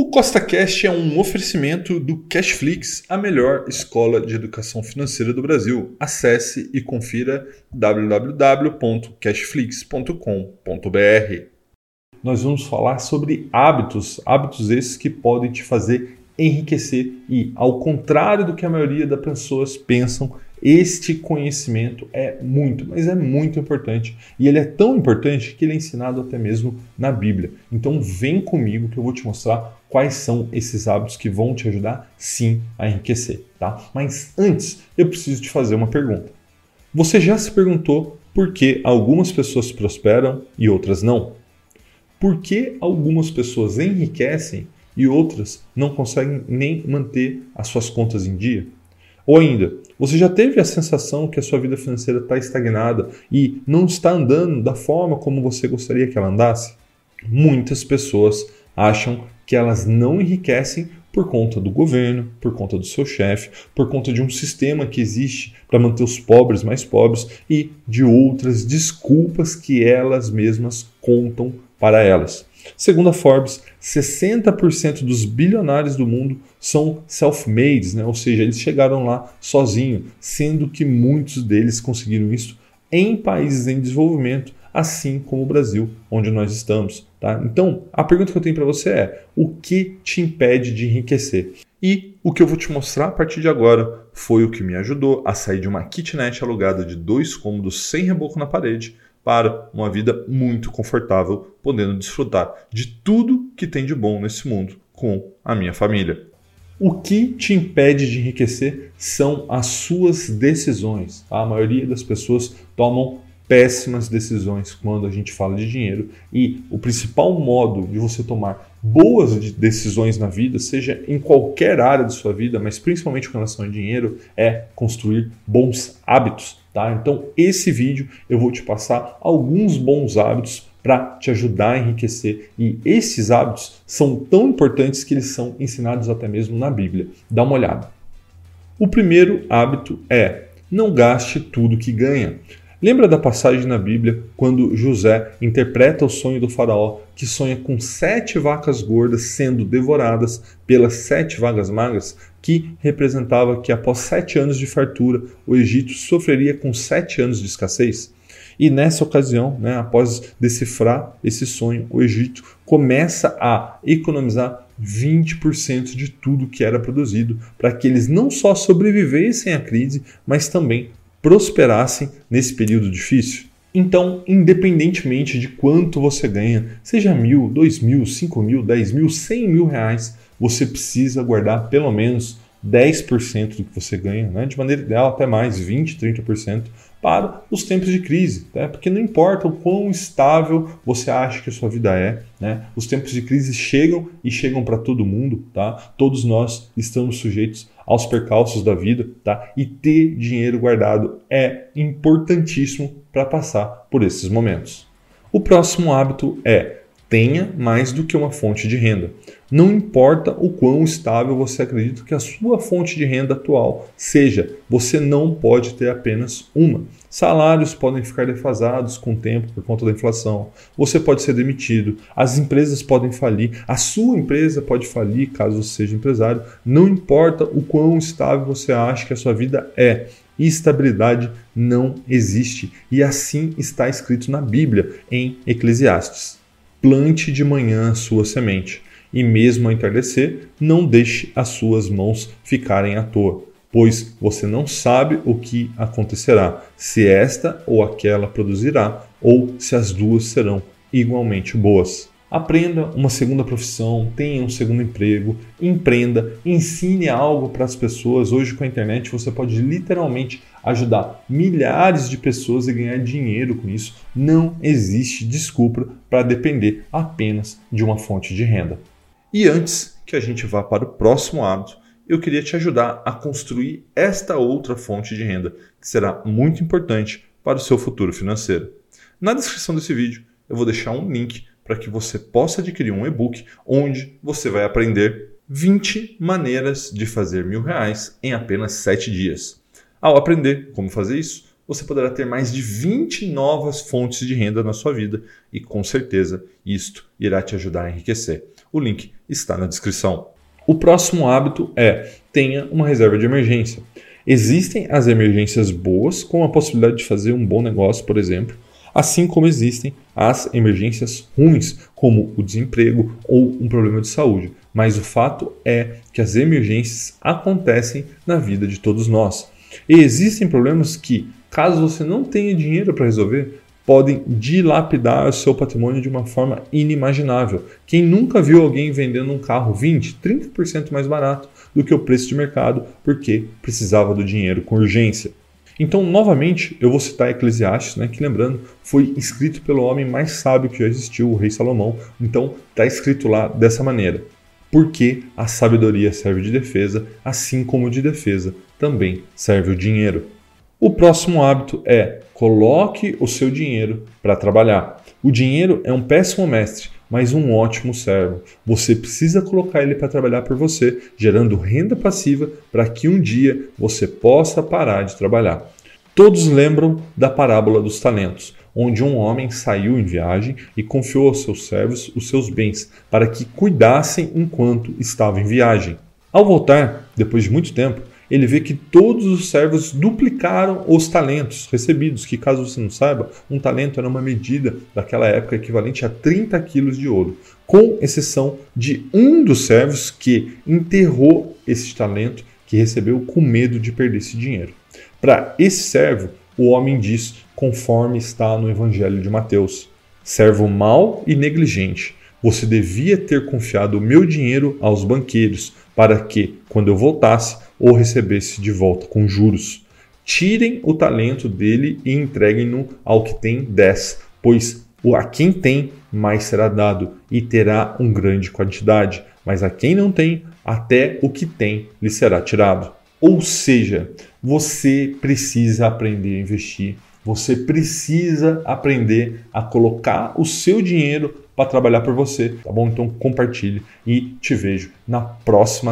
O CostaCast é um oferecimento do Cashflix, a melhor escola de educação financeira do Brasil. Acesse e confira www.cashflix.com.br. Nós vamos falar sobre hábitos, hábitos esses que podem te fazer enriquecer e, ao contrário do que a maioria das pessoas pensam, este conhecimento é muito, mas é muito importante. E ele é tão importante que ele é ensinado até mesmo na Bíblia. Então vem comigo que eu vou te mostrar quais são esses hábitos que vão te ajudar sim a enriquecer, tá? Mas antes, eu preciso te fazer uma pergunta. Você já se perguntou por que algumas pessoas prosperam e outras não? Por que algumas pessoas enriquecem e outras não conseguem nem manter as suas contas em dia? Ou ainda, você já teve a sensação que a sua vida financeira está estagnada e não está andando da forma como você gostaria que ela andasse? Muitas pessoas acham que elas não enriquecem por conta do governo, por conta do seu chefe, por conta de um sistema que existe para manter os pobres mais pobres e de outras desculpas que elas mesmas contam para elas. Segundo a Forbes, 60% dos bilionários do mundo são self-made, né? ou seja, eles chegaram lá sozinhos, sendo que muitos deles conseguiram isso em países em desenvolvimento, assim como o Brasil, onde nós estamos. Tá? Então, a pergunta que eu tenho para você é: o que te impede de enriquecer? E o que eu vou te mostrar a partir de agora foi o que me ajudou a sair de uma kitnet alugada de dois cômodos sem reboco na parede para uma vida muito confortável, podendo desfrutar de tudo que tem de bom nesse mundo com a minha família. O que te impede de enriquecer são as suas decisões. A maioria das pessoas tomam péssimas decisões quando a gente fala de dinheiro e o principal modo de você tomar boas decisões na vida, seja em qualquer área de sua vida, mas principalmente com relação a dinheiro, é construir bons hábitos. Tá? Então, esse vídeo eu vou te passar alguns bons hábitos para te ajudar a enriquecer. E esses hábitos são tão importantes que eles são ensinados até mesmo na Bíblia. Dá uma olhada. O primeiro hábito é não gaste tudo que ganha. Lembra da passagem na Bíblia quando José interpreta o sonho do faraó, que sonha com sete vacas gordas sendo devoradas pelas sete vagas magras, que representava que após sete anos de fartura, o Egito sofreria com sete anos de escassez? E nessa ocasião, né, após decifrar esse sonho, o Egito começa a economizar 20% de tudo que era produzido, para que eles não só sobrevivessem à crise, mas também prosperassem nesse período difícil? Então, independentemente de quanto você ganha, seja mil, dois mil, cinco mil, dez mil, cem mil reais, você precisa guardar pelo menos 10% do que você ganha, né? de maneira ideal até mais, 20%, 30%, para os tempos de crise, né? porque não importa o quão estável você acha que a sua vida é, né? os tempos de crise chegam e chegam para todo mundo, tá? todos nós estamos sujeitos aos percalços da vida, tá? e ter dinheiro guardado é importantíssimo para passar por esses momentos. O próximo hábito é tenha mais do que uma fonte de renda. Não importa o quão estável você acredita que a sua fonte de renda atual seja, você não pode ter apenas uma. Salários podem ficar defasados com o tempo por conta da inflação. Você pode ser demitido, as empresas podem falir, a sua empresa pode falir caso você seja empresário. Não importa o quão estável você acha que a sua vida é, estabilidade não existe. E assim está escrito na Bíblia, em Eclesiastes plante de manhã a sua semente, e mesmo ao entardecer, não deixe as suas mãos ficarem à toa, pois você não sabe o que acontecerá, se esta ou aquela produzirá, ou se as duas serão igualmente boas. Aprenda uma segunda profissão, tenha um segundo emprego, empreenda, ensine algo para as pessoas. Hoje com a internet você pode literalmente ajudar milhares de pessoas e ganhar dinheiro com isso. Não existe desculpa para depender apenas de uma fonte de renda. E antes que a gente vá para o próximo hábito, eu queria te ajudar a construir esta outra fonte de renda, que será muito importante para o seu futuro financeiro. Na descrição desse vídeo eu vou deixar um link para que você possa adquirir um e-book onde você vai aprender 20 maneiras de fazer mil reais em apenas 7 dias. Ao aprender como fazer isso, você poderá ter mais de 20 novas fontes de renda na sua vida e com certeza isto irá te ajudar a enriquecer. O link está na descrição. O próximo hábito é tenha uma reserva de emergência. Existem as emergências boas, com a possibilidade de fazer um bom negócio, por exemplo, assim como existem as emergências ruins, como o desemprego ou um problema de saúde. Mas o fato é que as emergências acontecem na vida de todos nós. E existem problemas que, caso você não tenha dinheiro para resolver, podem dilapidar o seu patrimônio de uma forma inimaginável. Quem nunca viu alguém vendendo um carro 20, 30% mais barato do que o preço de mercado porque precisava do dinheiro com urgência? Então, novamente, eu vou citar Eclesiastes, né, que lembrando, foi escrito pelo homem mais sábio que já existiu, o rei Salomão. Então, está escrito lá dessa maneira. Porque a sabedoria serve de defesa, assim como de defesa também serve o dinheiro. O próximo hábito é coloque o seu dinheiro para trabalhar. O dinheiro é um péssimo mestre, mas um ótimo servo. Você precisa colocar ele para trabalhar por você, gerando renda passiva para que um dia você possa parar de trabalhar. Todos lembram da parábola dos talentos, onde um homem saiu em viagem e confiou aos seus servos os seus bens para que cuidassem enquanto estava em viagem. Ao voltar, depois de muito tempo, ele vê que todos os servos duplicaram os talentos recebidos, que caso você não saiba, um talento era uma medida daquela época equivalente a 30 quilos de ouro, com exceção de um dos servos que enterrou esse talento que recebeu com medo de perder esse dinheiro. Para esse servo, o homem diz, conforme está no Evangelho de Mateus: servo mau e negligente. Você devia ter confiado o meu dinheiro aos banqueiros, para que, quando eu voltasse, ou recebesse de volta com juros. Tirem o talento dele e entreguem-no ao que tem dez, pois a quem tem, mais será dado, e terá um grande quantidade, mas a quem não tem, até o que tem lhe será tirado. Ou seja, você precisa aprender a investir, você precisa aprender a colocar o seu dinheiro para trabalhar por você, tá bom? Então compartilhe e te vejo na próxima